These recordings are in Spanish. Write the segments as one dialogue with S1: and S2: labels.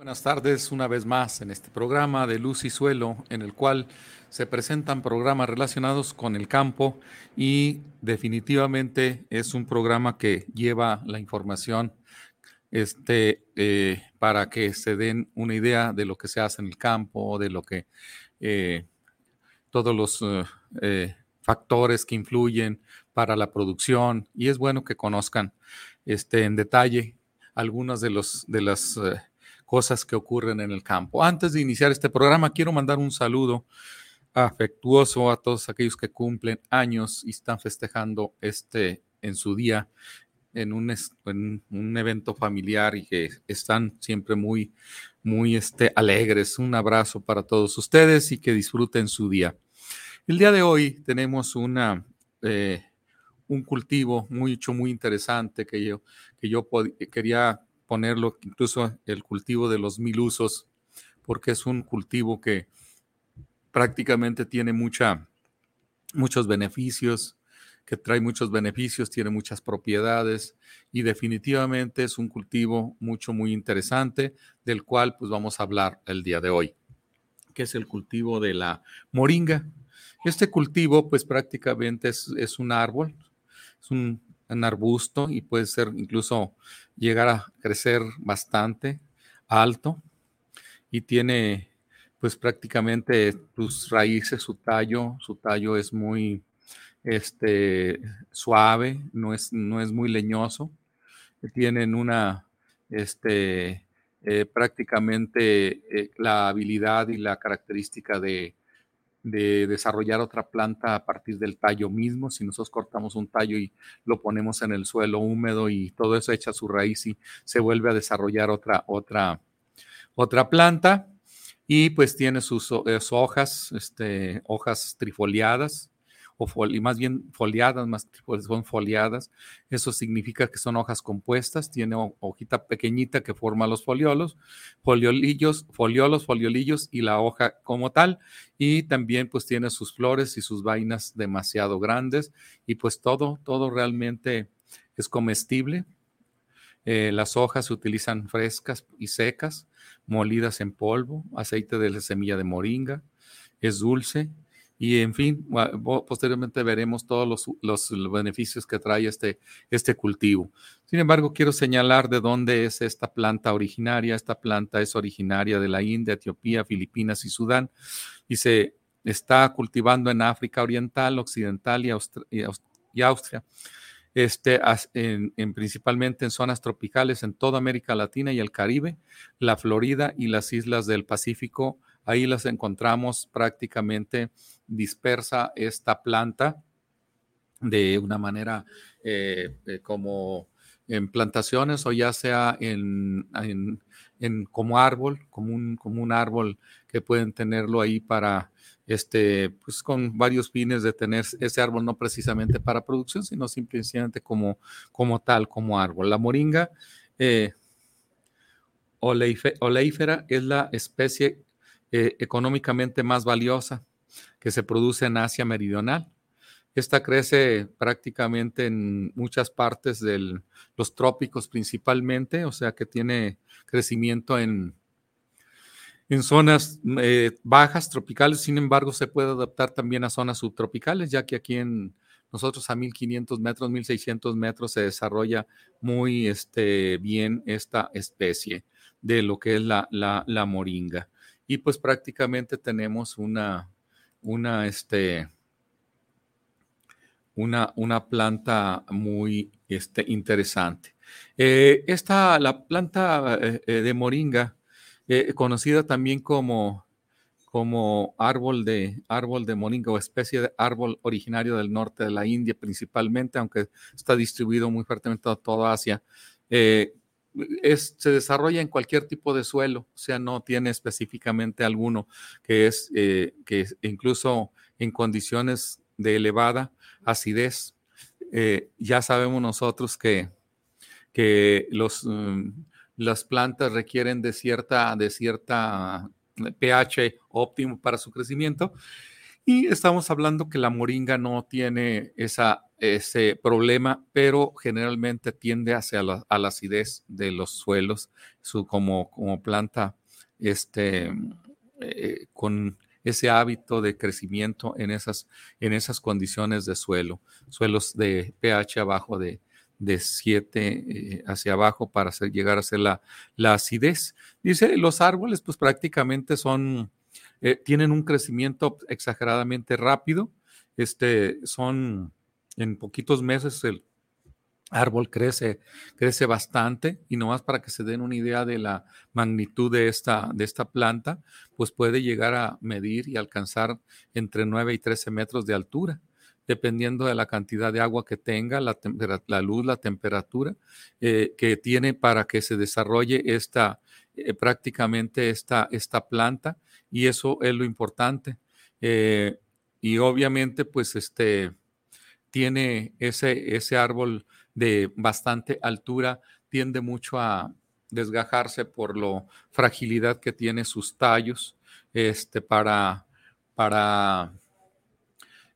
S1: Buenas tardes una vez más en este programa de Luz y Suelo, en el cual se presentan programas relacionados con el campo y definitivamente es un programa que lleva la información este, eh, para que se den una idea de lo que se hace en el campo, de lo que eh, todos los eh, factores que influyen para la producción. Y es bueno que conozcan este, en detalle algunas de, los, de las cosas que ocurren en el campo. Antes de iniciar este programa, quiero mandar un saludo afectuoso a todos aquellos que cumplen años y están festejando este en su día en un, en un evento familiar y que están siempre muy, muy este, alegres. Un abrazo para todos ustedes y que disfruten su día. El día de hoy tenemos una, eh, un cultivo mucho, muy interesante que yo, que yo quería ponerlo incluso el cultivo de los mil usos, porque es un cultivo que prácticamente tiene mucha, muchos beneficios, que trae muchos beneficios, tiene muchas propiedades y definitivamente es un cultivo mucho, muy interesante del cual pues vamos a hablar el día de hoy, que es el cultivo de la moringa. Este cultivo pues prácticamente es, es un árbol, es un un arbusto y puede ser incluso llegar a crecer bastante alto y tiene pues prácticamente sus raíces, su tallo, su tallo es muy este, suave, no es, no es muy leñoso, tienen una, este, eh, prácticamente eh, la habilidad y la característica de de desarrollar otra planta a partir del tallo mismo. Si nosotros cortamos un tallo y lo ponemos en el suelo húmedo y todo eso echa su raíz y se vuelve a desarrollar otra, otra, otra planta. Y pues tiene sus, eh, hojas, este, hojas trifoliadas, o más bien foliadas, más son foliadas. Eso significa que son hojas compuestas, tiene hojita pequeñita que forma los foliolos, foliolillos, foliolos, foliolillos y la hoja como tal. Y también pues tiene sus flores y sus vainas demasiado grandes y pues todo, todo realmente es comestible. Eh, las hojas se utilizan frescas y secas, molidas en polvo, aceite de la semilla de moringa, es dulce y en fin, posteriormente veremos todos los, beneficios que trae este, este cultivo. Sin embargo, quiero señalar de dónde es esta planta originaria. Esta planta es originaria de la India, Etiopía, Filipinas y Sudán y se está cultivando en África Oriental, Occidental y, Austria. Este, en, principalmente en zonas tropicales en toda América Latina y el Caribe, la Florida y las islas del Pacífico Ahí las encontramos prácticamente dispersa esta planta de una manera eh, eh, como en plantaciones o ya sea en, como árbol, como un, como un árbol que pueden tenerlo ahí para, este, pues con varios fines de tener ese árbol, no precisamente para producción, sino simplemente como, como tal, como árbol. La moringa eh, oleífera es la especie eh, económicamente más valiosa que se produce en Asia Meridional. Esta crece prácticamente en muchas partes de los trópicos principalmente, o sea que tiene crecimiento en, en zonas eh, bajas tropicales, sin embargo se puede adaptar también a zonas subtropicales, ya que aquí en nosotros a 1500 metros, 1600 metros se desarrolla muy este, bien esta especie de lo que es la, la moringa y pues prácticamente tenemos una, una, este, una, una planta muy este, interesante. Eh, esta, la planta eh, eh, de moringa, conocida también como, como árbol, de, árbol de moringa o especie de árbol originario del norte de la India principalmente, aunque está distribuido muy fuertemente a toda Asia, Se desarrolla en cualquier tipo de suelo, o sea, no tiene específicamente alguno que es eh, que incluso en condiciones de elevada acidez, eh, ya sabemos nosotros que, que los, mm, las plantas requieren de cierta, de cierta pH óptimo para su crecimiento. Y estamos hablando que la moringa no tiene ese problema, pero generalmente tiende hacia la, a la acidez de los suelos, su, como, como planta este, eh, con ese hábito de crecimiento en esas, en esas condiciones de suelo, suelos de pH abajo de, de 7 eh, hacia abajo para llegar a ser la, la acidez. Dice, los árboles pues prácticamente son, eh, tienen un crecimiento exageradamente rápido, este, son en poquitos meses el árbol crece, crece bastante y nomás para que se den una idea de la magnitud de esta, de esta planta, pues puede llegar a medir y alcanzar entre 9 y 13 metros de altura dependiendo de la cantidad de agua que tenga, la, luz, la temperatura eh, que tiene para que se desarrolle esta, eh, prácticamente esta, esta planta. Y eso es lo importante. Eh, y obviamente, pues, este, tiene ese, ese árbol de bastante altura, tiende mucho a desgajarse por la fragilidad que tiene sus tallos, este, para, para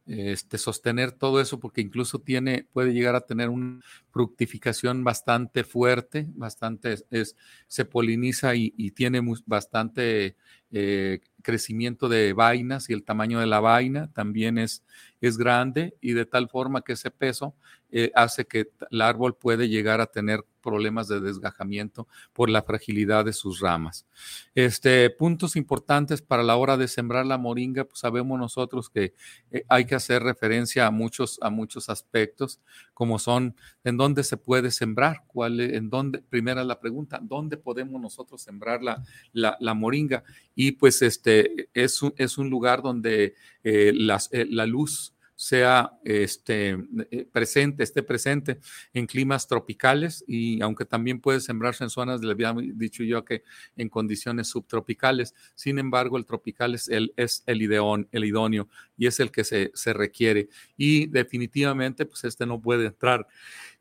S1: este, sostener todo eso, porque incluso tiene, puede llegar a tener una fructificación bastante fuerte, bastante, es, se poliniza y, tiene bastante eh, crecimiento de vainas y el tamaño de la vaina también es, es grande y de tal forma que ese peso eh, hace que el árbol puede llegar a tener problemas de desgajamiento por la fragilidad de sus ramas. Este, puntos importantes para la hora de sembrar la moringa, pues sabemos nosotros que eh, hay que hacer referencia a muchos, a muchos aspectos, como son en dónde se puede sembrar, cuál, en dónde, primera la pregunta, ¿dónde podemos nosotros sembrar la, la, moringa? Y pues este es un, es un lugar donde eh, la luz sea este, eh, presente, esté presente en climas tropicales y aunque también puede sembrarse en zonas, le había dicho yo que en condiciones subtropicales, sin embargo el tropical es el, es el, ideón, el idóneo y es el que se, se requiere. Y definitivamente pues este no puede entrar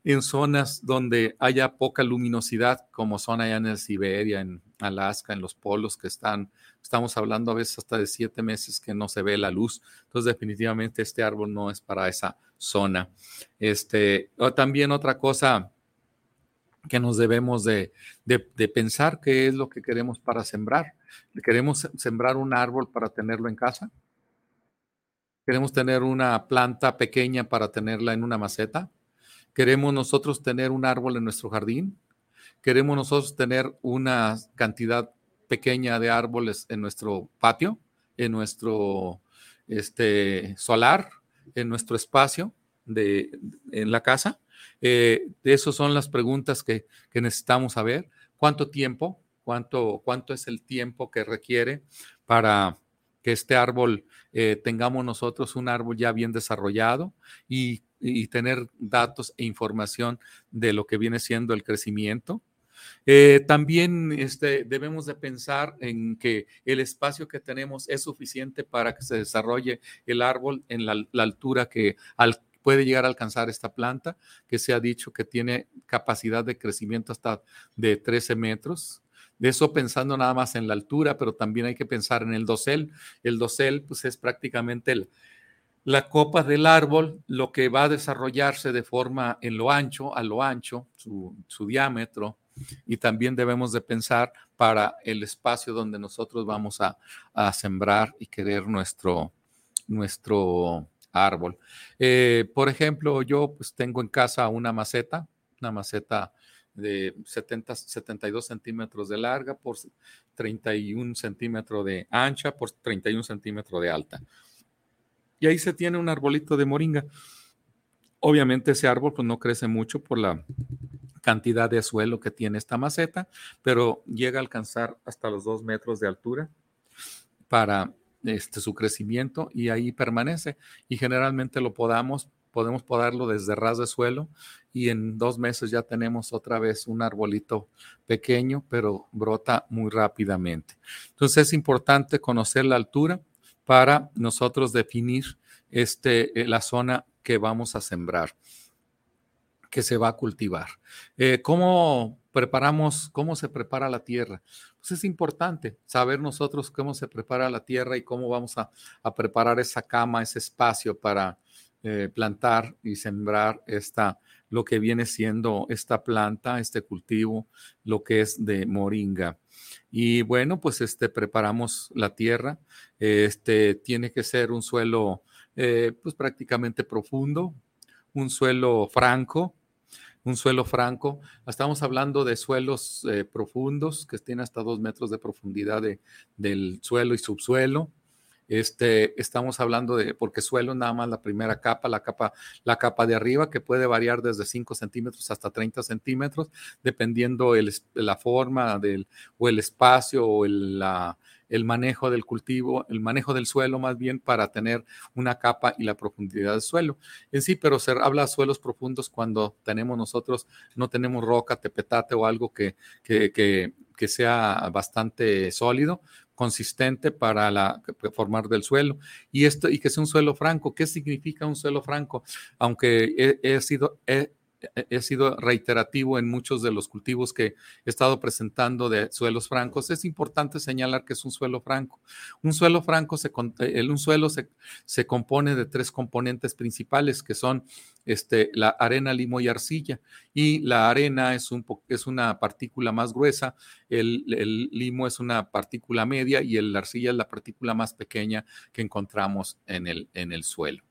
S1: en zonas donde haya poca luminosidad, como son allá en el Siberia, en Alaska, en los polos que están, estamos hablando a veces hasta de siete meses que no se ve la luz. Entonces, definitivamente este árbol no es para esa zona. Este, también otra cosa que nos debemos de, de, pensar qué es lo que queremos para sembrar. ¿Queremos sembrar un árbol para tenerlo en casa? ¿Queremos tener una planta pequeña para tenerla en una maceta? ¿Queremos nosotros tener un árbol en nuestro jardín? ¿Queremos nosotros tener una cantidad pequeña de árboles en nuestro patio, en nuestro este, solar, en nuestro espacio de, en la casa? Eh, esas son las preguntas que, necesitamos saber. ¿Cuánto tiempo? ¿Cuánto, ¿Cuánto es el tiempo que requiere para que este árbol eh, tengamos nosotros un árbol ya bien desarrollado y y tener datos e información de lo que viene siendo el crecimiento. Eh, también este, debemos de pensar en que el espacio que tenemos es suficiente para que se desarrolle el árbol en la, altura que puede llegar a alcanzar esta planta, que se ha dicho que tiene capacidad de crecimiento hasta de 13 metros. De eso pensando nada más en la altura, pero también hay que pensar en el dosel. El dosel pues es prácticamente el, la copa del árbol, lo que va a desarrollarse de forma en lo ancho, a lo ancho, su, diámetro, y también debemos de pensar para el espacio donde nosotros vamos a, sembrar y querer nuestro, nuestro árbol. Eh, por ejemplo, yo pues tengo en casa una maceta, una maceta de 70, 72 centímetros de larga por 31 centímetros de ancha por 31 centímetros de alta y ahí se tiene un arbolito de moringa. Obviamente ese árbol pues no crece mucho por la cantidad de suelo que tiene esta maceta, pero llega a alcanzar hasta los dos metros de altura para este, su crecimiento y ahí permanece. Y generalmente lo podamos podemos podarlo desde ras de suelo y en dos meses ya tenemos otra vez un arbolito pequeño, pero brota muy rápidamente. Entonces es importante conocer la altura para nosotros definir este, eh, la zona que vamos a sembrar, que se va a cultivar. Eh, ¿Cómo preparamos, cómo se prepara la tierra? Pues es importante saber nosotros cómo se prepara la tierra y cómo vamos a, preparar esa cama, ese espacio para eh, plantar y sembrar esta, lo que viene siendo esta planta, este cultivo, lo que es de moringa. Y bueno, pues este, preparamos la tierra. Este tiene que ser un suelo eh, pues prácticamente profundo, un suelo franco, un suelo franco. Estamos hablando de suelos eh, profundos que tienen hasta dos metros de profundidad del suelo y subsuelo. Este, estamos hablando de, porque suelo nada más la primera capa, la capa, la capa de arriba, que puede variar desde 5 centímetros hasta 30 centímetros, dependiendo el, la forma del, o el espacio o el, la, el manejo del cultivo, el manejo del suelo más bien para tener una capa y la profundidad del suelo. En sí, pero se habla de suelos profundos cuando tenemos nosotros, no tenemos roca, tepetate o algo que, que, que, sea bastante sólido, consistente para la, formar del suelo y esto y que sea un suelo franco. ¿Qué significa un suelo franco? Aunque he, sido sido reiterativo en muchos de los cultivos que he estado presentando de suelos francos, es importante señalar que es un suelo franco. Un suelo franco, se, eh, un suelo se, se compone de tres componentes principales, que son este, la arena, limo y arcilla. Y la arena es, un, es una partícula más gruesa, el, el, limo es una partícula media y la arcilla es la partícula más pequeña que encontramos en el, en el suelo.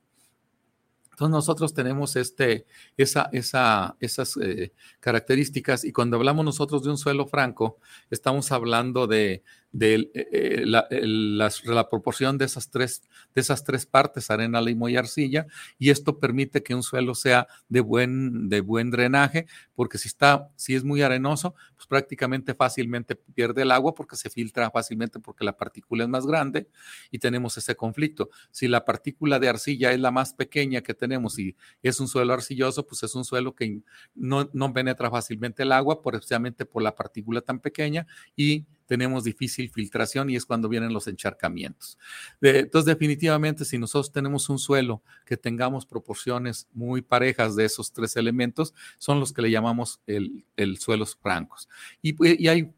S1: Nosotros tenemos este, esa, esa, esas eh, características y cuando hablamos nosotros de un suelo franco, estamos hablando de, de eh, la, la, proporción de esas, tres, de esas tres partes, arena, limo y arcilla, y esto permite que un suelo sea de buen, de buen drenaje, porque si, está, si es muy arenoso, pues prácticamente fácilmente pierde el agua porque se filtra fácilmente porque la partícula es más grande y tenemos ese conflicto. Si la partícula de arcilla es la más pequeña que tenemos y es un suelo arcilloso, pues es un suelo que no, no penetra fácilmente el agua, precisamente por la partícula tan pequeña y tenemos difícil filtración y es cuando vienen los encharcamientos. Entonces, definitivamente, si nosotros tenemos un suelo que tengamos proporciones muy parejas de esos tres elementos, son los que le llamamos el, suelos francos. Y, hay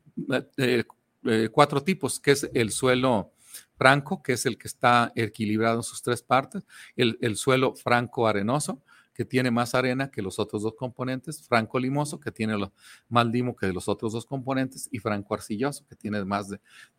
S1: eh, eh, cuatro tipos, que es el suelo franco, que es el que está equilibrado en sus tres partes, el, el suelo franco arenoso, que tiene más arena que los otros dos componentes, franco limoso, que tiene más limo que los otros dos componentes, y franco arcilloso, que tiene más de,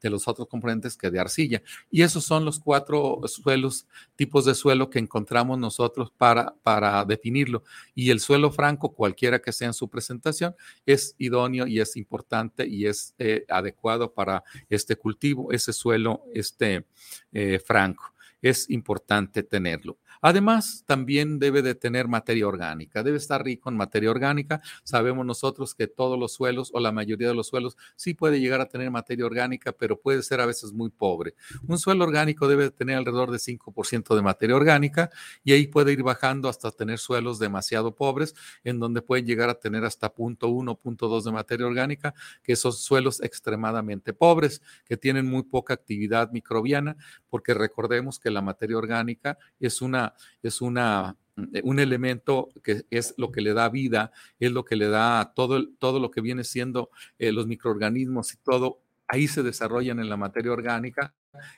S1: los otros componentes que de arcilla. Y esos son los cuatro suelos, tipos de suelo que encontramos nosotros para, para definirlo. Y el suelo franco, cualquiera que sea en su presentación, es idóneo y es importante y es eh, adecuado para este cultivo, ese suelo este, eh, franco. Es importante tenerlo. Además, también debe de tener materia orgánica, debe estar rico en materia orgánica. Sabemos nosotros que todos los suelos o la mayoría de los suelos sí puede llegar a tener materia orgánica, pero puede ser a veces muy pobre. Un suelo orgánico debe tener alrededor de 5% de materia orgánica y ahí puede ir bajando hasta tener suelos demasiado pobres, en donde pueden llegar a tener hasta 0.1, 0.2 de materia orgánica, que son suelos extremadamente pobres, que tienen muy poca actividad microbiana, porque recordemos que la materia orgánica es una es una, eh, un elemento que es lo que le da vida, es lo que le da todo, todo lo que viene siendo eh, los microorganismos y todo, ahí se desarrollan en la materia orgánica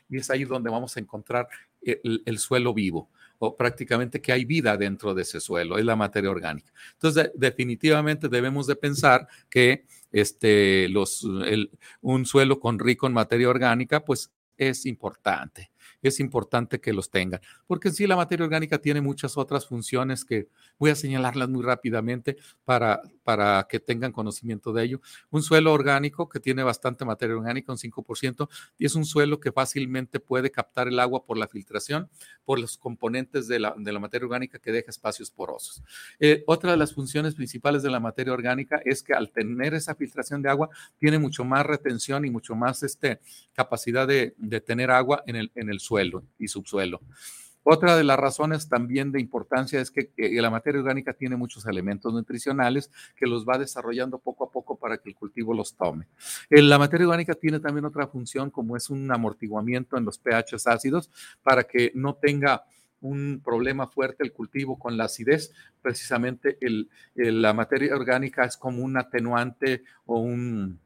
S1: y es ahí donde vamos a encontrar el, suelo vivo o prácticamente que hay vida dentro de ese suelo, es la materia orgánica. Entonces, definitivamente debemos de pensar que este, los, un suelo con rico en materia orgánica, pues es importante es importante que los tengan, porque sí la materia orgánica tiene muchas otras funciones que voy a señalarlas muy rápidamente para, para que tengan conocimiento de ello. Un suelo orgánico que tiene bastante materia orgánica, un 5%, y es un suelo que fácilmente puede captar el agua por la filtración, por los componentes de la, de la materia orgánica que deja espacios porosos. Eh, otra de las funciones principales de la materia orgánica es que al tener esa filtración de agua, tiene mucho más retención y mucho más este, capacidad de, de tener agua en el, en el suelo y subsuelo. Otra de las razones también de importancia es que, la materia orgánica tiene muchos elementos nutricionales que los va desarrollando poco a poco para que el cultivo los tome. Eh, la materia orgánica tiene también otra función como es un amortiguamiento en los pHs ácidos para que no tenga un problema fuerte el cultivo con la acidez. Precisamente la materia orgánica es como un atenuante o un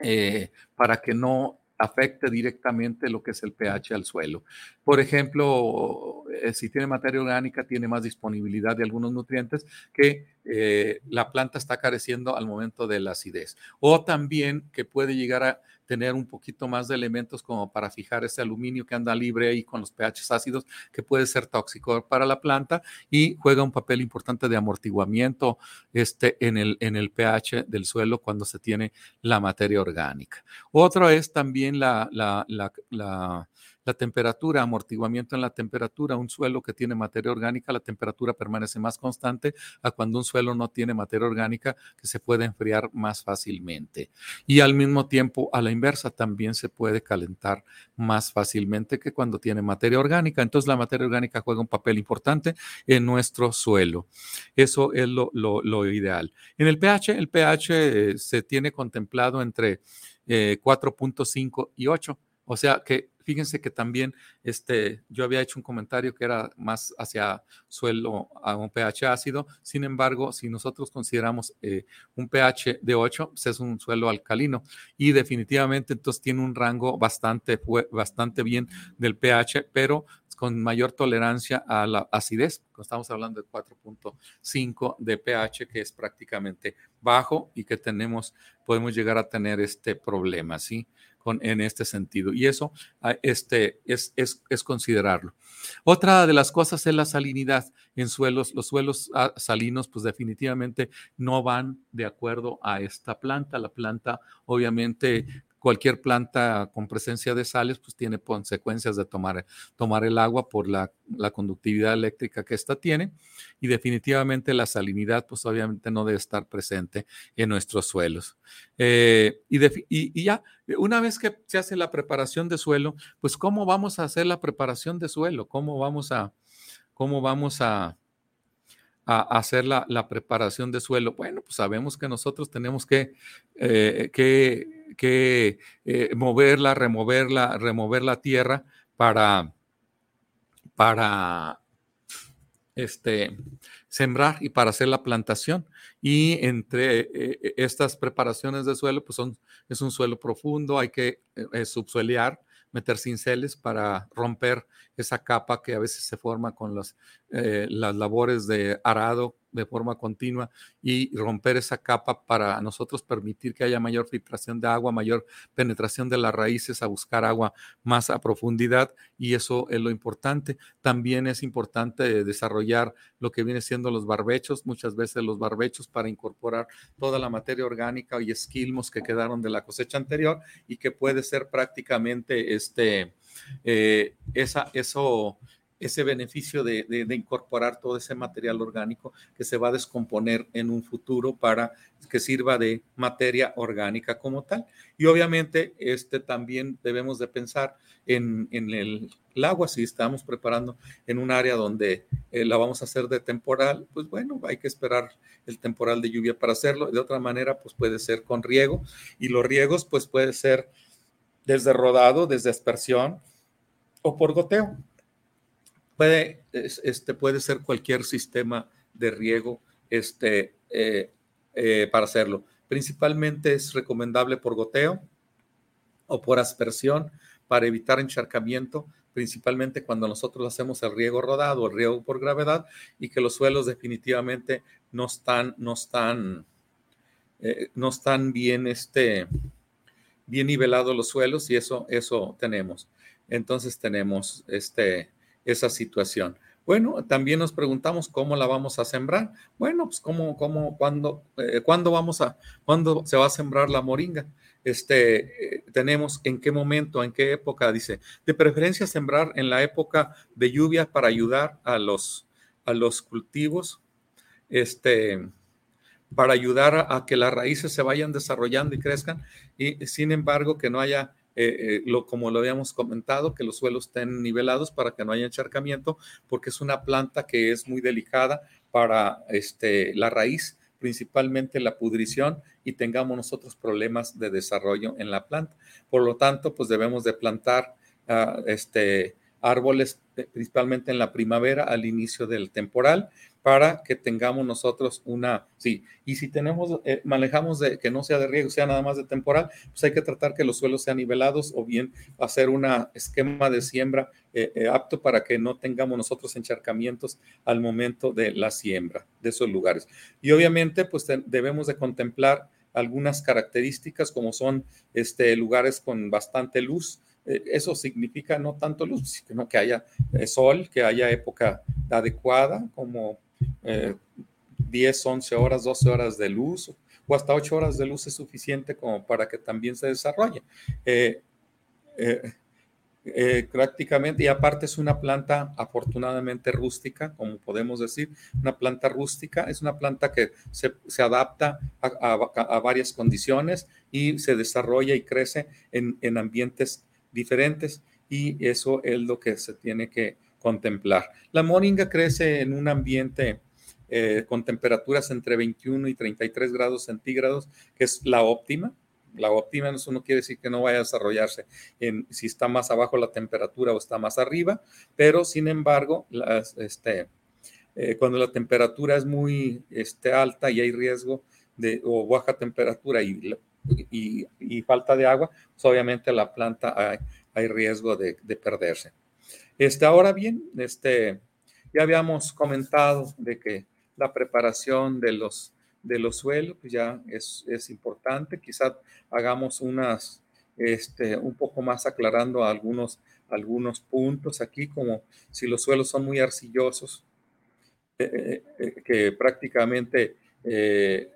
S1: eh, para que no afecte directamente lo que es el pH al suelo. Por ejemplo, eh, si tiene materia orgánica, tiene más disponibilidad de algunos nutrientes que eh, la planta está careciendo al momento de la acidez. O también que puede llegar a tener un poquito más de elementos como para fijar ese aluminio que anda libre ahí con los pH ácidos, que puede ser tóxico para la planta y juega un papel importante de amortiguamiento este, en, el, en el pH del suelo cuando se tiene la materia orgánica. Otro es también la la temperatura, amortiguamiento en la temperatura, un suelo que tiene materia orgánica, la temperatura permanece más constante a cuando un suelo no tiene materia orgánica que se puede enfriar más fácilmente. Y al mismo tiempo, a la inversa, también se puede calentar más fácilmente que cuando tiene materia orgánica. Entonces, la materia orgánica juega un papel importante en nuestro suelo. Eso es lo, ideal. En el pH, el pH eh, se tiene contemplado entre 4.5 eh, y 8. O sea que Fíjense que también este, yo había hecho un comentario que era más hacia suelo a un pH ácido. Sin embargo, si nosotros consideramos eh, un pH de 8, pues es un suelo alcalino y definitivamente entonces tiene un rango bastante, bastante bien del pH, pero con mayor tolerancia a la acidez. Estamos hablando de 4.5 de pH, que es prácticamente bajo y que tenemos, podemos llegar a tener este problema, ¿sí? En este sentido. Y eso ah, este, es, es, es, considerarlo. Otra de las cosas es la salinidad en suelos. Los suelos ah, salinos, pues definitivamente no van de acuerdo a esta planta. La planta, obviamente, cualquier planta con presencia de sales, pues tiene consecuencias de tomar, tomar el agua por la, conductividad eléctrica que ésta tiene. Y definitivamente la salinidad, pues obviamente no debe estar presente en nuestros suelos. Eh, y, ya, una vez que se hace la preparación de suelo, pues ¿cómo vamos a hacer la preparación de suelo? ¿Cómo vamos a, cómo vamos a, hacer la, preparación de suelo? Bueno, pues sabemos que nosotros tenemos que, eh, que que eh, moverla, removerla, remover la tierra para, para este, sembrar y para hacer la plantación. Y entre eh, estas preparaciones de suelo, pues son, es un suelo profundo, hay que eh, subsuelear, meter cinceles para romper esa capa que a veces se forma con las labores de arado de forma continua y romper esa capa para nosotros permitir que haya mayor filtración de agua, mayor penetración de las raíces a buscar agua más a profundidad y eso es lo importante. También es importante desarrollar lo que viene siendo los barbechos, muchas veces los barbechos para incorporar toda la materia orgánica y esquilmos que quedaron de la cosecha anterior y que puede ser prácticamente este, eh, esa, eso ese beneficio de, incorporar todo ese material orgánico que se va a descomponer en un futuro para que sirva de materia orgánica como tal. Y obviamente este también debemos de pensar en, el, agua, si estamos preparando en un área donde eh, la vamos a hacer de temporal, pues bueno, hay que esperar el temporal de lluvia para hacerlo. De otra manera, pues puede ser con riego y los riegos pues puede ser desde rodado, desde aspersión o por goteo. Puede, este, puede ser cualquier sistema de riego este, eh, eh, para hacerlo. Principalmente es recomendable por goteo o por aspersión para evitar encharcamiento, principalmente cuando nosotros hacemos el riego rodado, el riego por gravedad, y que los suelos definitivamente no están, no están, eh, no están bien, este, bien nivelados los suelos, y eso, eso tenemos. Entonces tenemos este, esa situación. Bueno, también nos preguntamos cómo la vamos a sembrar. Bueno, pues cómo, cómo, cuándo, eh, cuándo vamos a, cuándo se va a sembrar la moringa. Este, eh, tenemos en qué momento, en qué época, dice, de preferencia sembrar en la época de lluvia para ayudar a los, a los cultivos, este, para ayudar a, a que las raíces se vayan desarrollando y crezcan, y sin embargo que no haya eh, lo, como lo habíamos comentado, que los suelos estén nivelados para que no haya encharcamiento, porque es una planta que es muy delicada para este, la raíz, principalmente la pudrición, y tengamos nosotros problemas de desarrollo en la planta. Por lo tanto, pues debemos de plantar uh, este, árboles, eh, principalmente en la primavera, al inicio del temporal, para que tengamos nosotros una, sí, y si tenemos, eh, manejamos de que no sea de riego, sea nada más de temporal, pues hay que tratar que los suelos sean nivelados o bien hacer un esquema de siembra eh, eh, apto para que no tengamos nosotros encharcamientos al momento de la siembra de esos lugares. Y obviamente, pues debemos de contemplar algunas características como son este, lugares con bastante luz, eso significa no tanto luz, sino que haya sol, que haya época adecuada, como 10, eh, 11 horas, 12 horas de luz o hasta 8 horas de luz es suficiente como para que también se desarrolle. Eh, eh, prácticamente, y aparte es una planta afortunadamente rústica, como podemos decir, una planta rústica, es una planta que se, adapta a, varias condiciones y se desarrolla y crece en, en ambientes diferentes y eso es lo que se tiene que contemplar. La moringa crece en un ambiente eh, con temperaturas entre 21 y 33 grados centígrados, que es la óptima. La óptima eso no quiere decir que no vaya a desarrollarse en, si está más abajo la temperatura o está más arriba, pero sin embargo, este, eh, cuando la temperatura es muy este, alta y hay riesgo de o baja temperatura y, falta de agua, pues obviamente la planta hay, riesgo de perderse. Este, ahora bien, este, ya habíamos comentado de que la preparación de los, de los suelos pues ya es, es importante. Quizás hagamos unas, este, un poco más aclarando algunos, algunos puntos aquí, como si los suelos son muy arcillosos, eh, eh, eh, que prácticamente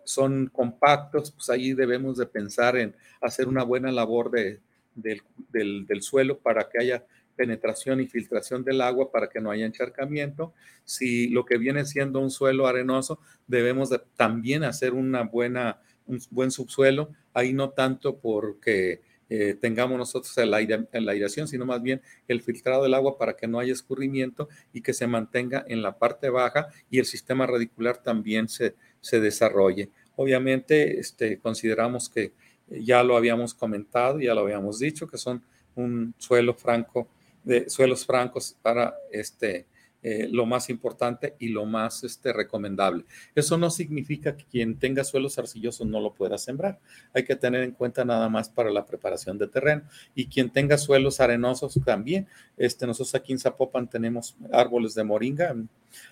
S1: son compactos, pues ahí debemos de pensar en hacer una buena labor de, del, del, del, suelo para que haya penetración y filtración del agua para que no haya encharcamiento. Si lo que viene siendo un suelo arenoso, debemos también hacer una buena, un buen subsuelo, ahí no tanto porque eh, tengamos nosotros la, la aireación, sino más bien el filtrado del agua para que no haya escurrimiento y que se mantenga en la parte baja y el sistema radicular también se, se desarrolle. Obviamente, este, consideramos que ya lo habíamos comentado, ya lo habíamos dicho, que son un suelo franco de suelos francos para este, eh, lo más importante y lo más este, recomendable. Eso no significa que quien tenga suelos arcillosos no lo pueda sembrar. Hay que tener en cuenta nada más para la preparación de terreno. Y quien tenga suelos arenosos también. Este, nosotros aquí en Zapopan tenemos árboles de moringa,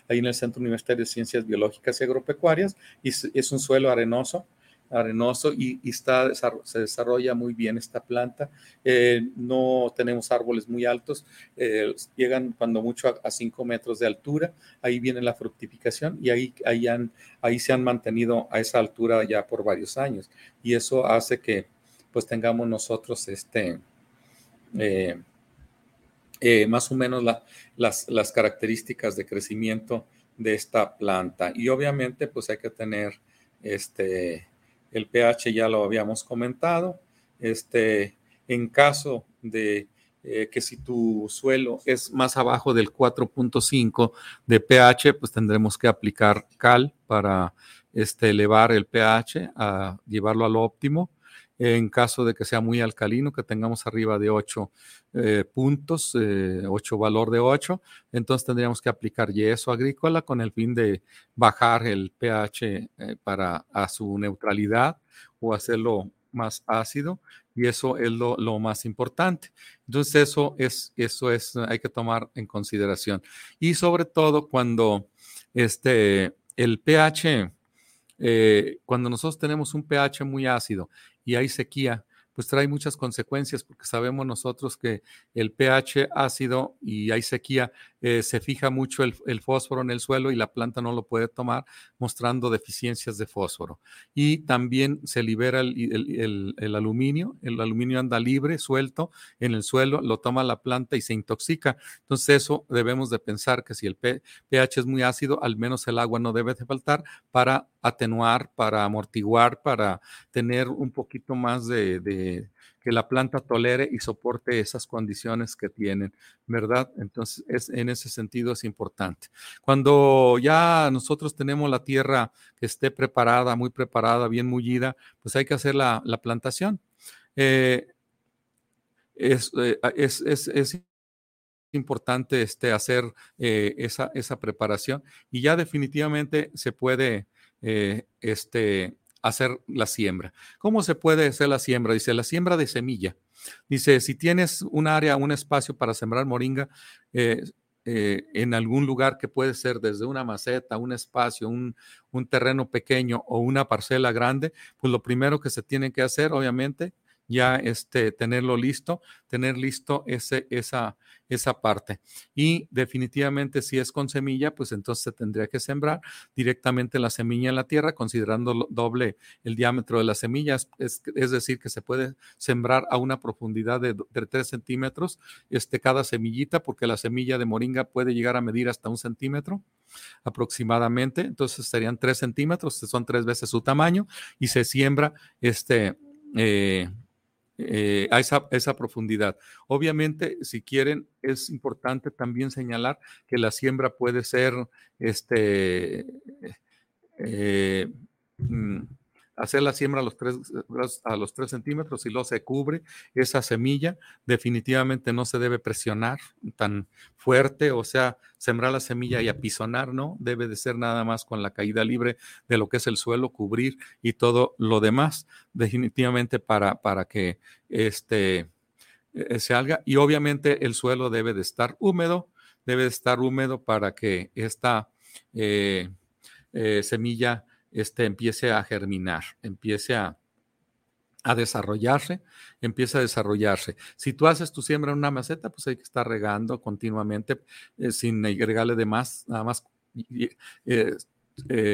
S1: ahí en el Centro Universitario de Ciencias Biológicas y Agropecuarias, y es un suelo arenoso arenoso y, está, se desarrolla muy bien esta planta. Eh, no tenemos árboles muy altos, eh, llegan cuando mucho a 5 metros de altura, ahí viene la fructificación y ahí, ahí, han, ahí se han mantenido a esa altura ya por varios años y eso hace que pues tengamos nosotros este... Eh, más o menos las, las características de crecimiento de esta planta. Y obviamente, pues hay que tener este, el pH ya lo habíamos comentado. Este, en caso de eh, que si tu suelo es más abajo del 4.5 de pH, pues tendremos que aplicar cal para este, elevar el pH, a llevarlo al óptimo en caso de que sea muy alcalino, que tengamos arriba de 8 eh, puntos, 8 eh, valor de 8, entonces tendríamos que aplicar yeso agrícola con el fin de bajar el pH eh, para a su neutralidad o hacerlo más ácido y eso es lo, lo, más importante. Entonces eso es, eso es, hay que tomar en consideración. Y sobre todo cuando este, el pH, cuando nosotros tenemos un pH muy ácido y hay sequía, pues trae muchas consecuencias porque sabemos nosotros que el pH ácido y hay sequía, eh, se fija mucho el, fósforo en el suelo y la planta no lo puede tomar, mostrando deficiencias de fósforo. Y también se libera el, aluminio, el aluminio anda libre, suelto en el suelo, lo toma la planta y se intoxica. Entonces eso debemos de pensar que si el pH es muy ácido, al menos el agua no debe de faltar para atenuar, para amortiguar, para tener un poquito más de que la planta tolere y soporte esas condiciones que tienen, ¿verdad? Entonces, es, en ese sentido es importante. Cuando ya nosotros tenemos la tierra que esté preparada, muy preparada, bien mullida, pues hay que hacer la, plantación. Eh, es, eh, es, es, importante este, hacer eh, esa, esa, preparación y ya definitivamente se puede este, hacer la siembra. ¿Cómo se puede hacer la siembra? Dice, la siembra de semilla. Dice, si tienes un área, un espacio para sembrar moringa, eh, eh, en algún lugar que puede ser desde una maceta, un espacio, un, un, terreno pequeño o una parcela grande, pues lo primero que se tiene que hacer, obviamente, ya este, tenerlo listo, tener listo ese, esa, esa parte. Y definitivamente si es con semilla, pues entonces se tendría que sembrar directamente la semilla en la tierra, considerando doble el diámetro de las semillas, es, decir, que se puede sembrar a una profundidad de, de 3 centímetros este, cada semillita, porque la semilla de moringa puede llegar a medir hasta un centímetro aproximadamente, entonces serían 3 centímetros, son tres veces su tamaño, y se siembra este... Eh, eh, a esa, esa, profundidad. Obviamente, si quieren, es importante también señalar que la siembra puede ser este, eh, mm, hacer la siembra a los, tres, a los tres centímetros y luego se cubre esa semilla, definitivamente no se debe presionar tan fuerte, o sea, sembrar la semilla y apisonar, ¿no? Debe de ser nada más con la caída libre de lo que es el suelo, cubrir y todo lo demás, definitivamente para, para que este, e, se haga. Y obviamente el suelo debe de estar húmedo, debe de estar húmedo para que esta eh, eh, semilla este, empiece a germinar, empiece a, desarrollarse, empiece a desarrollarse. Si tú haces tu siembra en una maceta, pues hay que estar regando continuamente eh, sin agregarle de más, nada más eh, eh,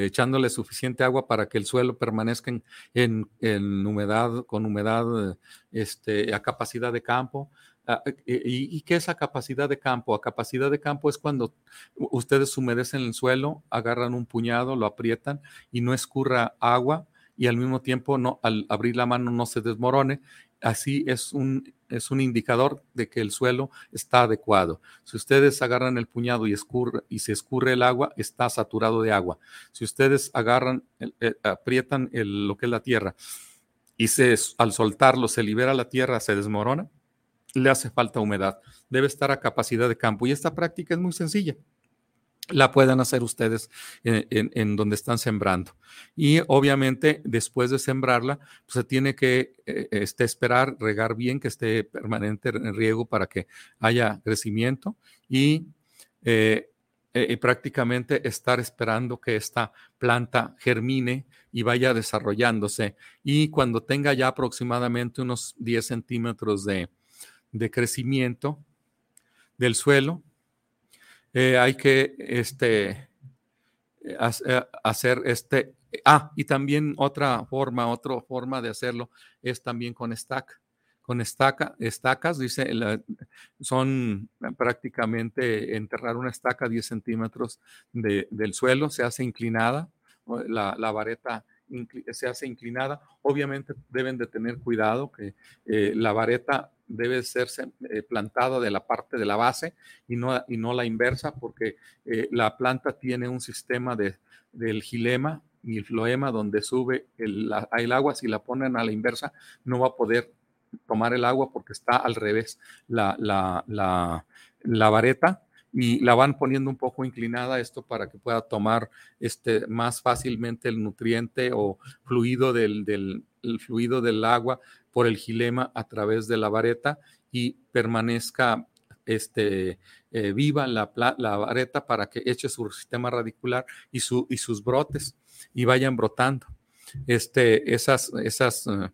S1: echándole suficiente agua para que el suelo permanezca en, en humedad, con humedad este, a capacidad de campo. Ah, eh, ¿Y, qué es la capacidad de campo? A capacidad de campo es cuando ustedes humedecen el suelo, agarran un puñado, lo aprietan y no escurra agua y al mismo tiempo no, al abrir la mano no se desmorone. Así es un, es un indicador de que el suelo está adecuado. Si ustedes agarran el puñado y, y se escurre el agua, está saturado de agua. Si ustedes agarran, eh, aprietan lo que es la tierra y se, al soltarlo se libera la tierra, se desmorona, le hace falta humedad. Debe estar a capacidad de campo. Y esta práctica es muy sencilla. La pueden hacer ustedes en, donde están sembrando. Y obviamente, después de sembrarla, pues se tiene que eh, este, esperar, regar bien, que esté permanente en riego para que haya crecimiento y eh, eh, prácticamente estar esperando que esta planta germine y vaya desarrollándose. Y cuando tenga ya aproximadamente unos 10 centímetros de, de crecimiento del suelo. Eh, hay que este, eh, hacer este. Ah, y también otra forma, otra forma de hacerlo es también con estaca. Con estaca, estacas, dice, son prácticamente enterrar una estaca 10 centímetros del suelo, se hace inclinada, la, la vareta se hace inclinada. Obviamente deben de tener cuidado que eh, la vareta debe ser eh, plantada de la parte de la base y no, y no la inversa porque eh, la planta tiene un sistema de, del gilema y el floema donde sube el, el, agua. Si la ponen a la inversa no va a poder tomar el agua porque está al revés la, la, la, la vareta y la van poniendo un poco inclinada esto para que pueda tomar este, más fácilmente el nutriente o fluido del, del fluido del agua por el gilema a través de la vareta y permanezca este, eh, viva la, la, vareta para que eche su sistema radicular y, su, y sus brotes y vayan brotando. Este, esas, esas uh,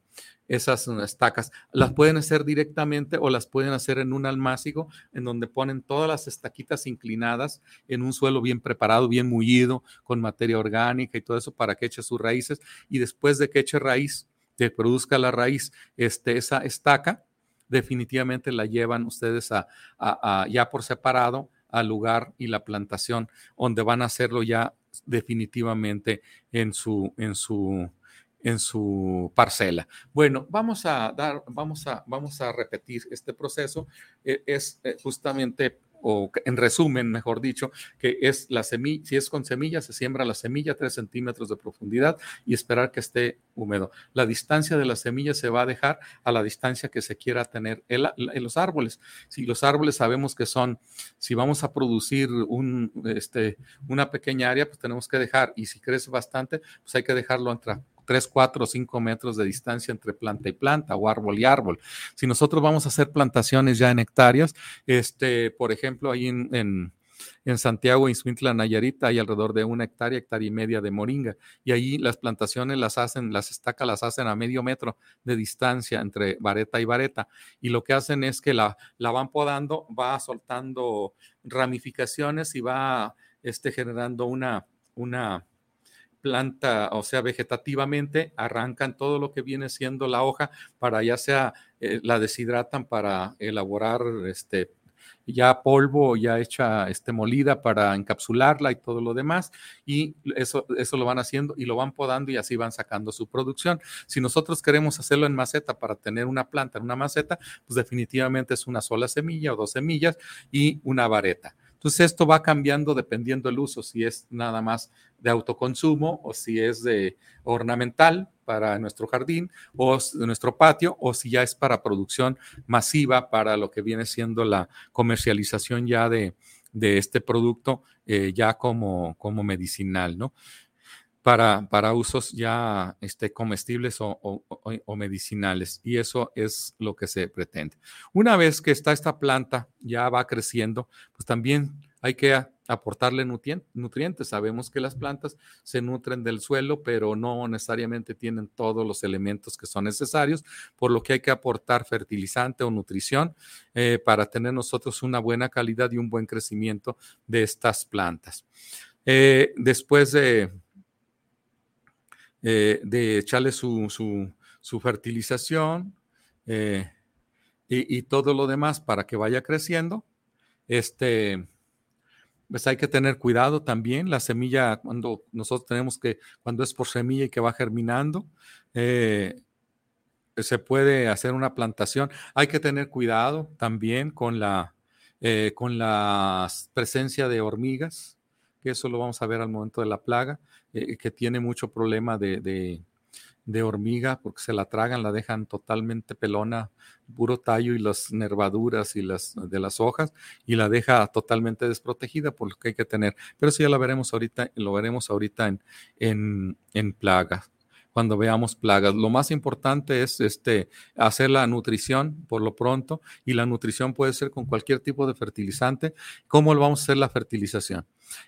S1: esas estacas. Las pueden hacer directamente o las pueden hacer en un almácigo en donde ponen todas las estaquitas inclinadas en un suelo bien preparado, bien mullido, con materia orgánica y todo eso para que eche sus raíces. Y después de que eche raíz, que produzca la raíz, este, esa estaca, definitivamente la llevan ustedes a, ya por separado al lugar y la plantación donde van a hacerlo ya definitivamente en su, en su en su parcela. Bueno, vamos a dar, vamos a, vamos a repetir este proceso. E, es eh, justamente o en resumen, mejor dicho, que es la semilla, si es con semilla, se siembra la semilla a 3 centímetros de profundidad y esperar que esté húmedo. La distancia de la semilla se va a dejar a la distancia que se quiera tener en, los árboles. Si los árboles sabemos que son, si vamos a producir un, este, una pequeña área, pues tenemos que dejar, y si crece bastante, pues hay que dejarlo entre 3, 4 o 5 metros de distancia entre planta y planta o árbol y árbol. Si nosotros vamos a hacer plantaciones ya en hectáreas, este, por ejemplo, ahí en, en en Santiago, Ismintla, Nayarita, hay alrededor de una hectárea, hectárea y media de moringa. Y ahí las plantaciones las hacen, las estacas las hacen a medio metro de distancia entre vareta y vareta. Y lo que hacen es que la, la van podando, va soltando ramificaciones y va este, generando una, una, planta, o sea, vegetativamente, arrancan todo lo que viene siendo la hoja para ya sea, eh, la deshidratan para elaborar este ya polvo ya hecha este, molida para encapsularla y todo lo demás. Y eso, eso lo van haciendo y lo van podando y así van sacando su producción. Si nosotros queremos hacerlo en maceta para tener una planta en una maceta, pues definitivamente es una sola semilla o dos semillas y una vareta. Entonces esto va cambiando dependiendo del uso, si es nada más de autoconsumo o si es de ornamental para nuestro jardín o nuestro patio o si ya es para producción masiva para lo que viene siendo la comercialización ya de, este producto eh, ya como, como medicinal, ¿no? Para, para usos ya este, comestibles o, medicinales. Y eso es lo que se pretende. Una vez que está esta planta, ya va creciendo, pues también hay que aportarle nutrientes. Sabemos que las plantas se nutren del suelo, pero no necesariamente tienen todos los elementos que son necesarios, por lo que hay que aportar fertilizante o nutrición eh, para tener nosotros una buena calidad y un buen crecimiento de estas plantas. Eh, después de eh, de echarle su, su, fertilización eh, y, todo lo demás para que vaya creciendo. Este, pues hay que tener cuidado también. La semilla, cuando nosotros tenemos que, cuando es por semilla y que va germinando, eh, se puede hacer una plantación. Hay que tener cuidado también con la, con la presencia de hormigas que eso lo vamos a ver al momento de la plaga, eh, que tiene mucho problema de, hormiga porque se la tragan, la dejan totalmente pelona, puro tallo y las nervaduras y las de las hojas y la deja totalmente desprotegida por lo que hay que tener. Pero eso ya lo veremos ahorita, lo veremos ahorita en, en, en plagas cuando veamos plagas. Lo más importante es este, hacer la nutrición por lo pronto y la nutrición puede ser con cualquier tipo de fertilizante. ¿Cómo lo vamos a hacer la fertilización?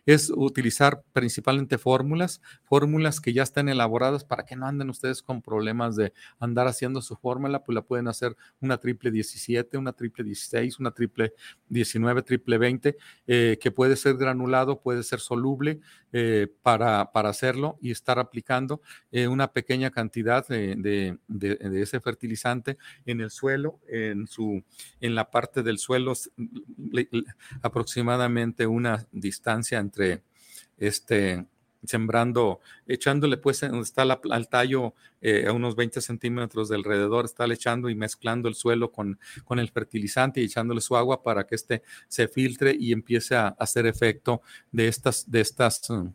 S1: Es utilizar principalmente fórmulas, fórmulas que ya están elaboradas para que no anden ustedes con problemas de andar haciendo su fórmula, pues la pueden hacer una triple 17, una triple 16, una triple 19, triple 20, eh, que puede ser granulado, puede ser soluble eh, para, para, hacerlo y estar aplicando eh, una pequeña cantidad de, de, ese fertilizante en el suelo, en, su, en la parte del suelo, aproximadamente una distancia entre este, sembrando, echándole pues está al tallo eh, a unos 20 centímetros de alrededor, está echando y mezclando el suelo con, con el fertilizante y echándole su agua para que este se filtre y empiece a, hacer efecto de estas, de estas mm,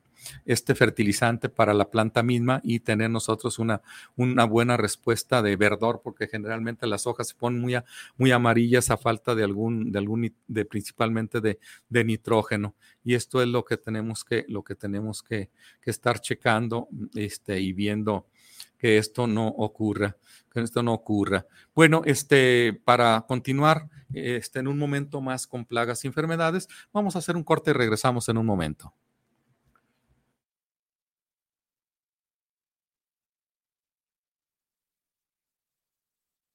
S1: este fertilizante para la planta misma y tener nosotros una, una buena respuesta de verdor, porque generalmente las hojas se ponen muy, muy amarillas a falta de algún, de algún, de principalmente de, de nitrógeno. Y esto es lo que tenemos que, lo que tenemos que, que estar checando este, y viendo que esto no ocurra, que esto no ocurra. Bueno, este, para continuar este, en un momento más con plagas y enfermedades, vamos a hacer un corte y regresamos en un momento.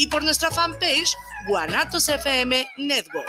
S2: y por nuestra fanpage Guanatos FM Network.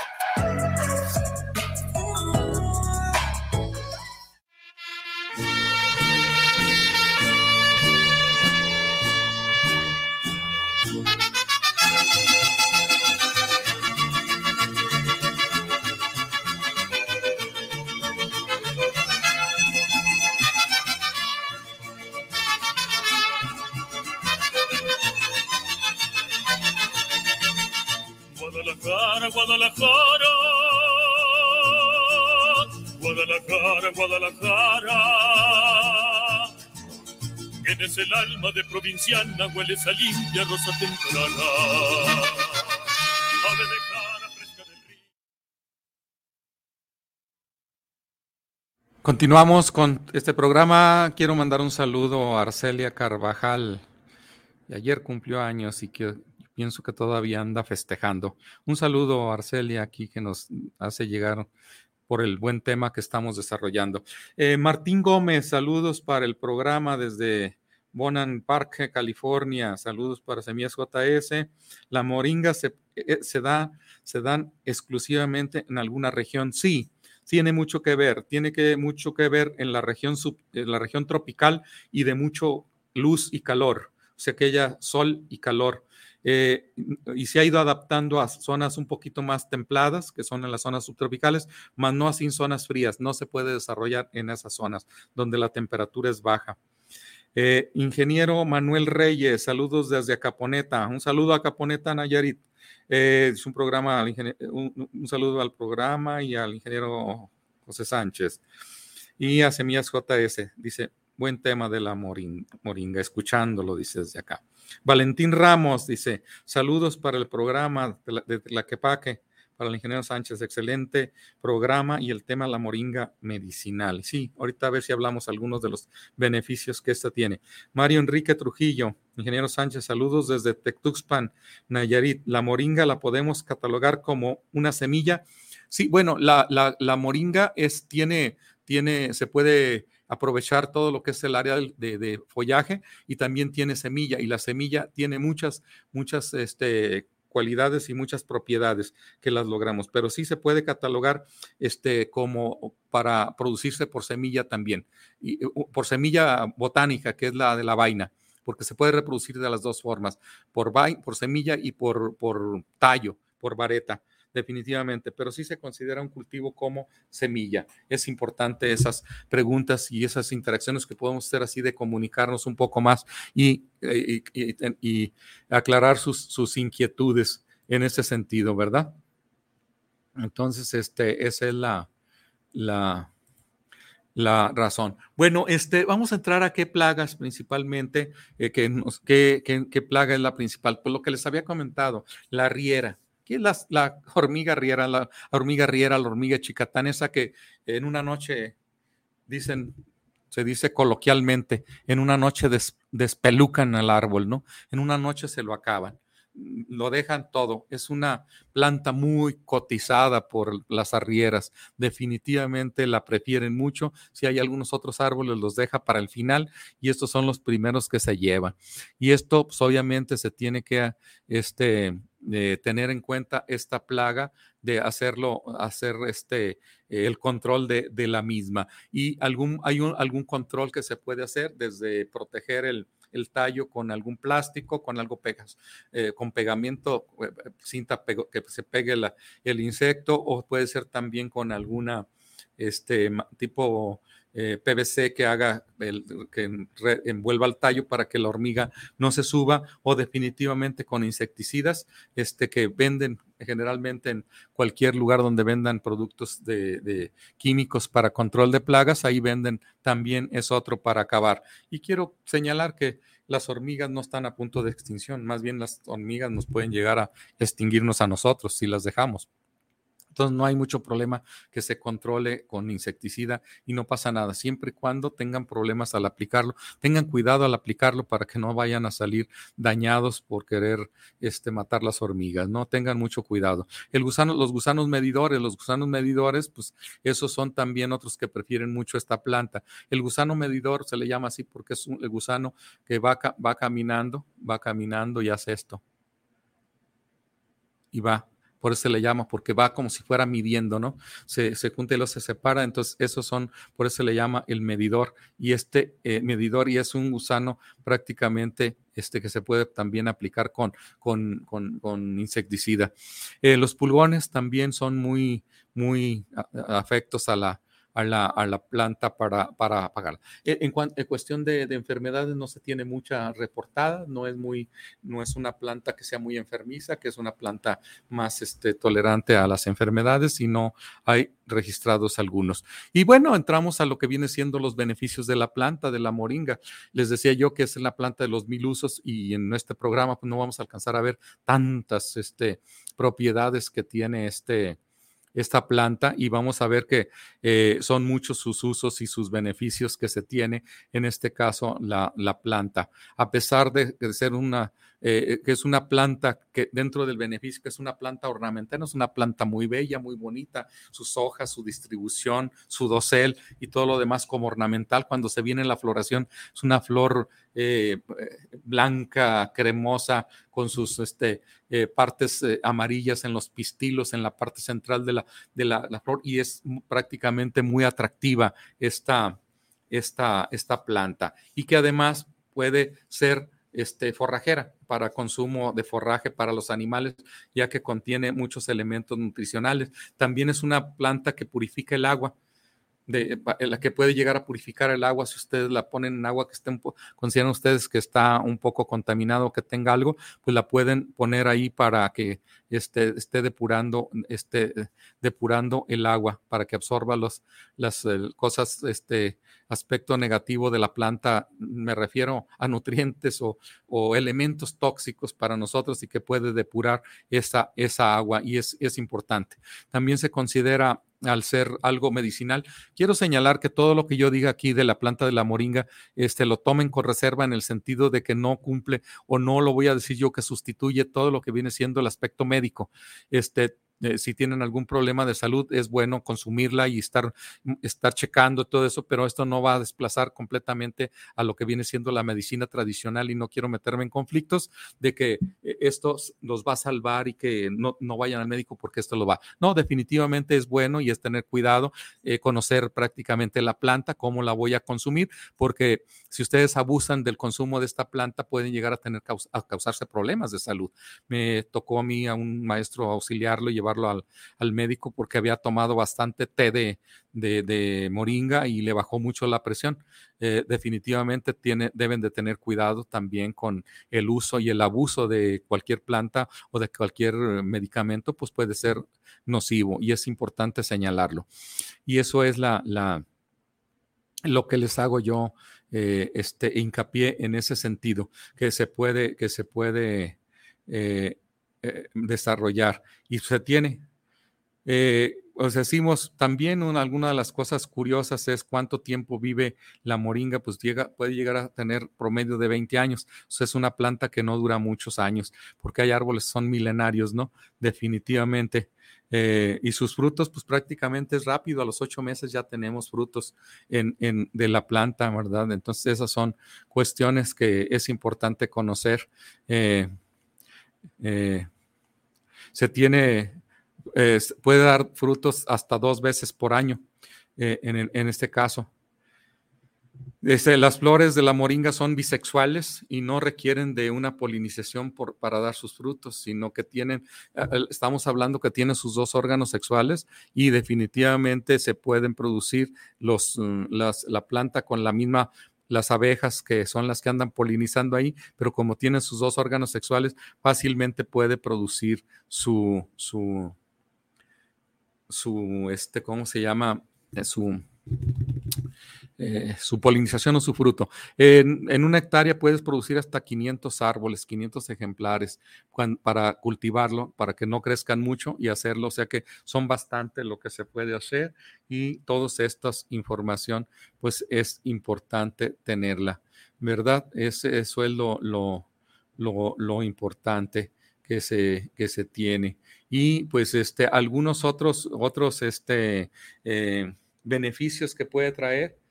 S3: Provinciana, hueles a limpia rosa.
S1: Continuamos con este programa. Quiero mandar un saludo a Arcelia Carvajal. Ayer cumplió años y que pienso que todavía anda festejando. Un saludo a Arcelia aquí que nos hace llegar por el buen tema que estamos desarrollando. Eh, Martín Gómez, saludos para el programa desde Bonan Park, California. Saludos para Semillas JS. La moringa se, eh, se, da, se dan exclusivamente en alguna región. Sí, tiene mucho que ver. Tiene que, mucho que ver en la región, sub, en la región tropical y de mucho luz y calor. O sea que sol y calor. Eh, y se ha ido adaptando a zonas un poquito más templadas, que son en las zonas subtropicales, más no así en zonas frías. No se puede desarrollar en esas zonas donde la temperatura es baja. Eh, ingeniero Manuel Reyes, saludos desde Acaponeta. Un saludo a Acaponeta, Nayarit. Eh, es un programa, un, un, saludo al programa y al ingeniero José Sánchez. Y a Semillas JS, dice, buen tema de la moringa, moringa escuchándolo, dice desde acá. Valentín Ramos dice, saludos para el programa de la, de la Quepaque, para el ingeniero Sánchez, excelente programa y el tema la moringa medicinal. Sí, ahorita a ver si hablamos algunos de los beneficios que esta tiene. Mario Enrique Trujillo, ingeniero Sánchez, saludos desde Tectuxpan, Nayarit. La moringa la podemos catalogar como una semilla. Sí, bueno, la, moringa es, tiene, tiene, se puede aprovechar todo lo que es el área de, de, follaje y también tiene semilla y la semilla tiene muchas, muchas este, cualidades y muchas propiedades que las logramos, pero sí se puede catalogar este, como para producirse por semilla también, y, por semilla botánica, que es la de la vaina, porque se puede reproducir de las dos formas, por, por semilla y por, por tallo, por vareta definitivamente, pero sí se considera un cultivo como semilla. Es importante esas preguntas y esas interacciones que podemos hacer así de comunicarnos un poco más y, y, aclarar sus, sus, inquietudes en ese sentido, ¿verdad? Entonces, este, esa es la, la, la razón. Bueno, este, vamos a entrar a qué plagas principalmente, eh, qué, qué, plaga es la principal. Pues lo que les había comentado, la riera es la, hormiga riera, la hormiga riera, la hormiga chicatán, esa que en una noche dicen, se dice coloquialmente, en una noche despelucan al árbol, ¿no? En una noche se lo acaban lo dejan todo. Es una planta muy cotizada por las arrieras. Definitivamente la prefieren mucho. Si hay algunos otros árboles, los deja para el final y estos son los primeros que se llevan. Y esto, pues, obviamente, se tiene que este, eh, tener en cuenta esta plaga de hacerlo, hacer este, el control de, de la misma. Y algún, hay un, algún control que se puede hacer desde proteger el, el tallo con algún plástico, con algo pegas, eh, con pegamento, eh, cinta que se pegue el insecto, o puede ser también con alguna este tipo eh, PVC que haga el, que envuelva el tallo para que la hormiga no se suba o definitivamente con insecticidas este, que venden generalmente en cualquier lugar donde vendan productos de, químicos para control de plagas, ahí venden también es otro para acabar. Y quiero señalar que las hormigas no están a punto de extinción, más bien las hormigas nos pueden llegar a extinguirnos a nosotros si las dejamos. Entonces no hay mucho problema que se controle con insecticida y no pasa nada, siempre y cuando tengan problemas al aplicarlo. Tengan cuidado al aplicarlo para que no vayan a salir dañados por querer este, matar las hormigas, ¿no? Tengan mucho cuidado. El gusano, los gusanos medidores, los gusanos medidores, pues esos son también otros que prefieren mucho esta planta. El gusano medidor se le llama así porque es un, el gusano que va, va caminando, va caminando y hace esto. Y va por eso se le llama, porque va como si fuera midiendo, ¿no? Se, se junta y lo se separa, entonces esos son, por eso se le llama el medidor. Y este eh, medidor, y es un gusano prácticamente este que se puede también aplicar con, con, con, insecticida. Eh, los pulgones también son muy, muy afectos a la, a la, a la planta para, para apagarla. E, en, en cuestión de, de, enfermedades no se tiene mucha reportada, no es, muy, no es una planta que sea muy enfermiza, que es una planta más este, tolerante a las enfermedades y no hay registrados algunos. Y bueno, entramos a lo que viene siendo los beneficios de la planta, de la moringa. Les decía yo que es la planta de los mil usos y en este programa pues, no vamos a alcanzar a ver tantas este, propiedades que tiene este, esta planta y vamos a ver que eh, son muchos sus usos y sus beneficios que se tiene, en este caso, la, la planta. A pesar de, de ser una eh, que es una planta que dentro del beneficio, es una planta ornamental, es una planta muy bella, muy bonita, sus hojas, su distribución, su dosel y todo lo demás como ornamental. Cuando se viene la floración, es una flor eh, blanca, cremosa, con sus este, eh, partes amarillas en los pistilos, en la parte central de la, de la, flor, y es prácticamente muy atractiva esta, esta, esta planta, y que además puede ser este, forrajera para consumo de forraje para los animales, ya que contiene muchos elementos nutricionales. También es una planta que purifica el agua de la que puede llegar a purificar el agua si ustedes la ponen en agua que estén, consideran ustedes que está un poco contaminado, que tenga algo, pues la pueden poner ahí para que esté, esté depurando, esté depurando el agua, para que absorba los, las cosas, este aspecto negativo de la planta, me refiero a nutrientes o, o elementos tóxicos para nosotros y que puede depurar esa, esa agua y es, es importante. También se considera al ser algo medicinal. Quiero señalar que todo lo que yo diga aquí de la planta de la moringa, este, lo tomen con reserva en el sentido de que no cumple o no lo voy a decir yo que sustituye todo lo que viene siendo el aspecto médico. Este, eh, si tienen algún problema de salud, es bueno consumirla y estar, mm, estar checando todo eso, pero esto no va a desplazar completamente a lo que viene siendo la medicina tradicional y no quiero meterme en conflictos de que eh, esto los va a salvar y que no, no vayan al médico porque esto lo va. No, definitivamente es bueno y es tener cuidado, eh, conocer prácticamente la planta, cómo la voy a consumir, porque si ustedes abusan del consumo de esta planta pueden llegar a tener a causarse problemas de salud. Me tocó a mí a un maestro auxiliarlo y llevar al, médico porque había tomado bastante té de, moringa y le bajó mucho la presión. Eh, definitivamente tiene, deben de tener cuidado también con el uso y el abuso de cualquier planta o de cualquier medicamento, pues puede ser nocivo y es importante señalarlo. Y eso es la, la lo que les hago yo eh, este hincapié en ese sentido, que se puede, que se puede eh, eh, desarrollar y se tiene. Eh, os decimos también una, alguna de las cosas curiosas es cuánto tiempo vive la moringa, pues llega, puede llegar a tener promedio de 20 años. O es una planta que no dura muchos años, porque hay árboles son milenarios, ¿no? Definitivamente. Eh, y sus frutos, pues prácticamente es rápido, a los ocho meses ya tenemos frutos en, en, de la planta, ¿verdad? Entonces esas son cuestiones que es importante conocer. Se tiene, puede dar frutos hasta dos veces por año eh, en, este caso. las flores de la moringa son bisexuales y no requieren de una polinización para dar sus frutos, sino que tienen, estamos hablando que tienen sus dos órganos sexuales y definitivamente se pueden producir los, mm, la planta con la misma las abejas que son las que andan polinizando ahí, pero como tienen sus dos órganos sexuales, fácilmente puede producir su, su, su, este, ¿cómo se llama? Eh, su, eh, su polinización o su fruto. En, una hectárea puedes producir hasta 500 árboles, 500 ejemplares para cultivarlo, para que no crezcan mucho y hacerlo. O sea que son bastante lo que se puede hacer y toda esta información, pues es importante tenerla, ¿verdad? Ese, eso es lo, lo, lo, importante que se, que se tiene. Y pues este, algunos otros, otros este, eh, beneficios que puede traer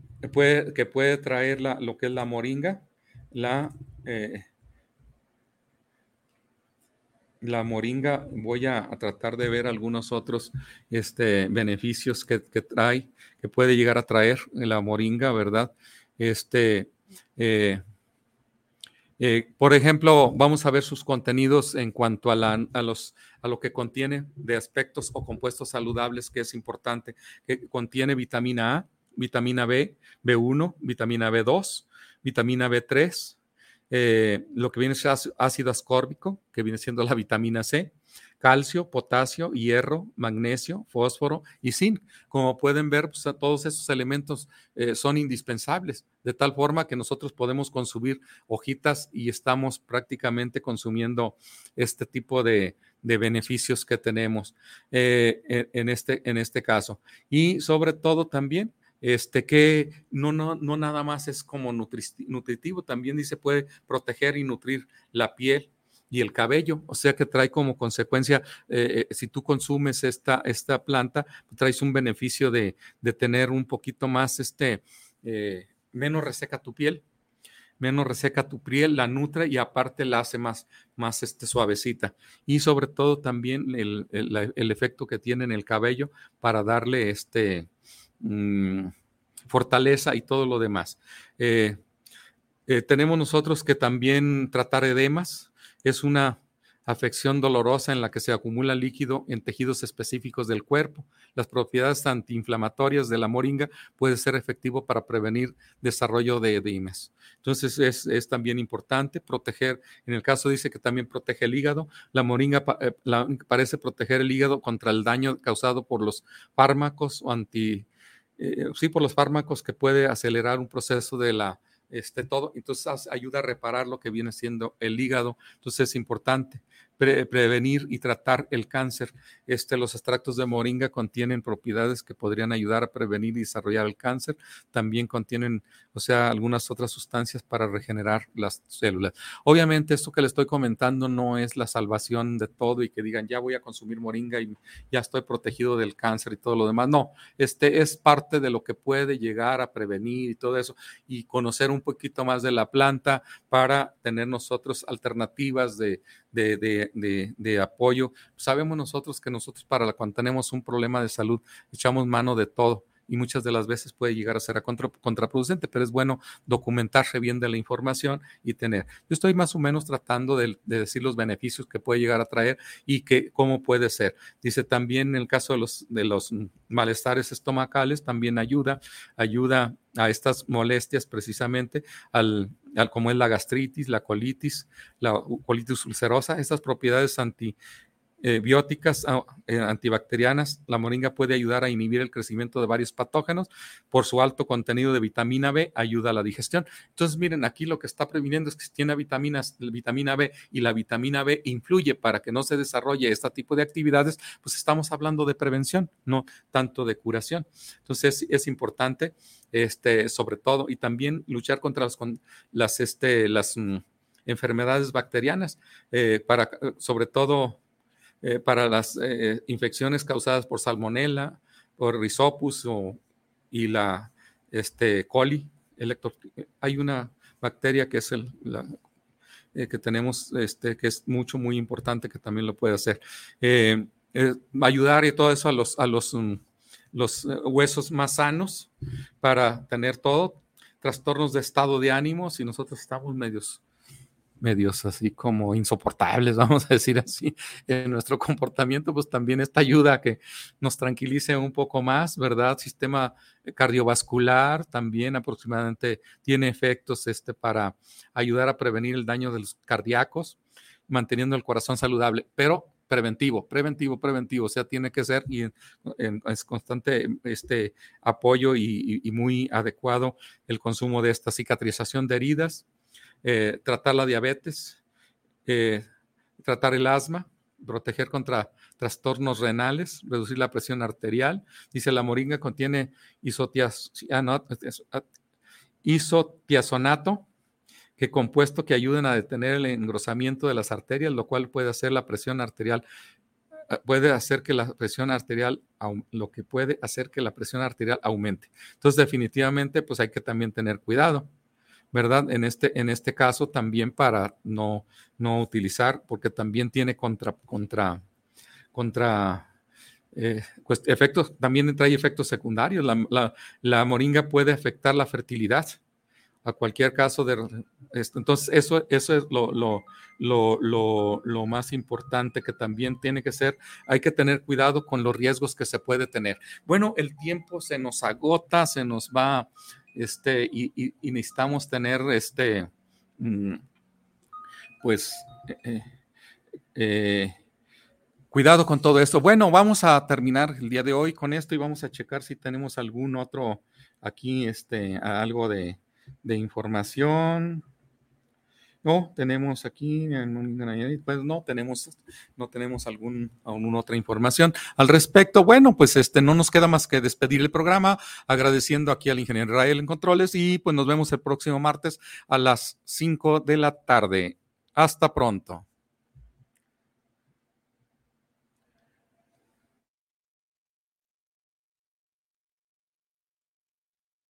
S1: que puede, que puede traer lo que es la moringa, la, eh, la moringa, voy a, tratar de ver algunos otros este, beneficios que, trae, que puede llegar a traer la moringa, ¿verdad? Este, eh, eh, por ejemplo, vamos a ver sus contenidos en cuanto a, la, a, los, a lo que contiene de aspectos o compuestos saludables, que es importante, que contiene vitamina A, vitamina B, B1, vitamina B2, vitamina B3, eh, lo que viene siendo ácido ascórbico, que viene siendo la vitamina C, calcio, potasio, hierro, magnesio, fósforo y zinc. Como pueden ver, pues, todos esos elementos eh, son indispensables, de tal forma que nosotros podemos consumir hojitas y estamos prácticamente consumiendo este tipo de, beneficios que tenemos eh, en, este, en este caso. Y sobre todo también este, que no, no, no nada más es como nutritivo, también dice puede proteger y nutrir la piel y el cabello, o sea que trae como consecuencia, eh, eh, si tú consumes esta, esta planta, traes un beneficio de, tener un poquito más, este, eh, menos reseca tu piel, menos reseca tu piel, la nutre y aparte la hace más, más este, suavecita. Y sobre todo también el, el efecto que tiene en el cabello para darle este, Mm, fortaleza y todo lo demás. Eh, eh, tenemos nosotros que también tratar edemas. Es una afección dolorosa en la que se acumula líquido en tejidos específicos del cuerpo. Las propiedades antiinflamatorias de la moringa pueden ser efectivo para prevenir desarrollo de edemas. Entonces es, también importante proteger, en el caso dice que también protege el hígado. La moringa eh, parece proteger el hígado contra el daño causado por los fármacos o anti eh, sí, por los fármacos que puede acelerar un proceso de la, este, todo, entonces ayuda a reparar lo que viene siendo el hígado, entonces es importante. Prevenir y tratar el cáncer. Este, los extractos de moringa contienen propiedades que podrían ayudar a prevenir y desarrollar el cáncer. También contienen, o sea, algunas otras sustancias para regenerar las células. Obviamente, esto que le estoy comentando no es la salvación de todo y que digan, ya voy a consumir moringa y ya estoy protegido del cáncer y todo lo demás. No, este es parte de lo que puede llegar a prevenir y todo eso y conocer un poquito más de la planta para tener nosotros alternativas de, de, apoyo. Sabemos nosotros que nosotros para cuando tenemos un problema de salud echamos mano de todo y muchas de las veces puede llegar a ser contraproducente, pero es bueno documentarse bien de la información y tener. Yo estoy más o menos tratando de, decir los beneficios que puede llegar a traer y que cómo puede ser. Dice también en el caso de los, de los malestares estomacales, también ayuda, ayuda a estas molestias precisamente al, al como es la gastritis, la colitis, la colitis ulcerosa, estas propiedades anti eh, bióticas ah, eh, antibacterianas, la moringa puede ayudar a inhibir el crecimiento de varios patógenos. Por su alto contenido de vitamina B, ayuda a la digestión. Entonces, miren, aquí lo que está previniendo es que si tiene vitaminas, vitamina B y la vitamina B influye para que no se desarrolle este tipo de actividades, pues estamos hablando de prevención, no tanto de curación. Entonces, es importante, este, sobre todo, y también luchar contra las, las, este, las mm, enfermedades bacterianas, eh, para, sobre todo, eh, para las eh, infecciones causadas por salmonella, por rhizopus y la este, coli. hay una bacteria que es el, eh, que tenemos, este, que es mucho, muy importante, que también lo puede hacer. ayudar y todo eso a los, a los, mm, los huesos más sanos para tener todo, trastornos de estado de ánimo, si nosotros estamos medios medios así como insoportables, vamos a decir así, en nuestro comportamiento, pues también esta ayuda a que nos tranquilice un poco más, ¿verdad? Sistema cardiovascular también aproximadamente tiene efectos este para ayudar a prevenir el daño de los cardíacos, manteniendo el corazón saludable, pero preventivo, preventivo, preventivo, o sea, tiene que ser y es constante este apoyo y muy adecuado el consumo de esta cicatrización de heridas, eh, tratar la diabetes, eh, tratar el asma, proteger contra trastornos renales, reducir la presión arterial. Dice la moringa contiene isotiazonato, que compuesto que ayuden a detener el engrosamiento de las arterias, lo cual puede hacer la presión arterial, eh, puede hacer que la presión arterial, lo que puede hacer que la presión arterial aumente. Entonces, definitivamente, pues hay que también tener cuidado. ¿Verdad? En este, en este caso también para no, no utilizar, porque también tiene contra, contra, contra eh, efectos, también trae efectos secundarios. La, moringa puede afectar la fertilidad a cualquier caso de esto. Entonces, eso, eso es lo, lo, lo, lo, más importante que también tiene que ser. Hay que tener cuidado con los riesgos que se puede tener. Bueno, el tiempo se nos agota, se nos va este, y, necesitamos tener este, mm, pues, eh, eh, cuidado con todo esto. Bueno, vamos a terminar el día de hoy con esto y vamos a checar si tenemos algún otro aquí, este, algo de, de información. No, tenemos aquí, pues no tenemos, no tenemos algún, alguna otra información al respecto. Bueno, pues este no nos queda más que despedir el programa, agradeciendo aquí al ingeniero Rael en controles y pues nos vemos el próximo martes a las 5 de la tarde. Hasta pronto.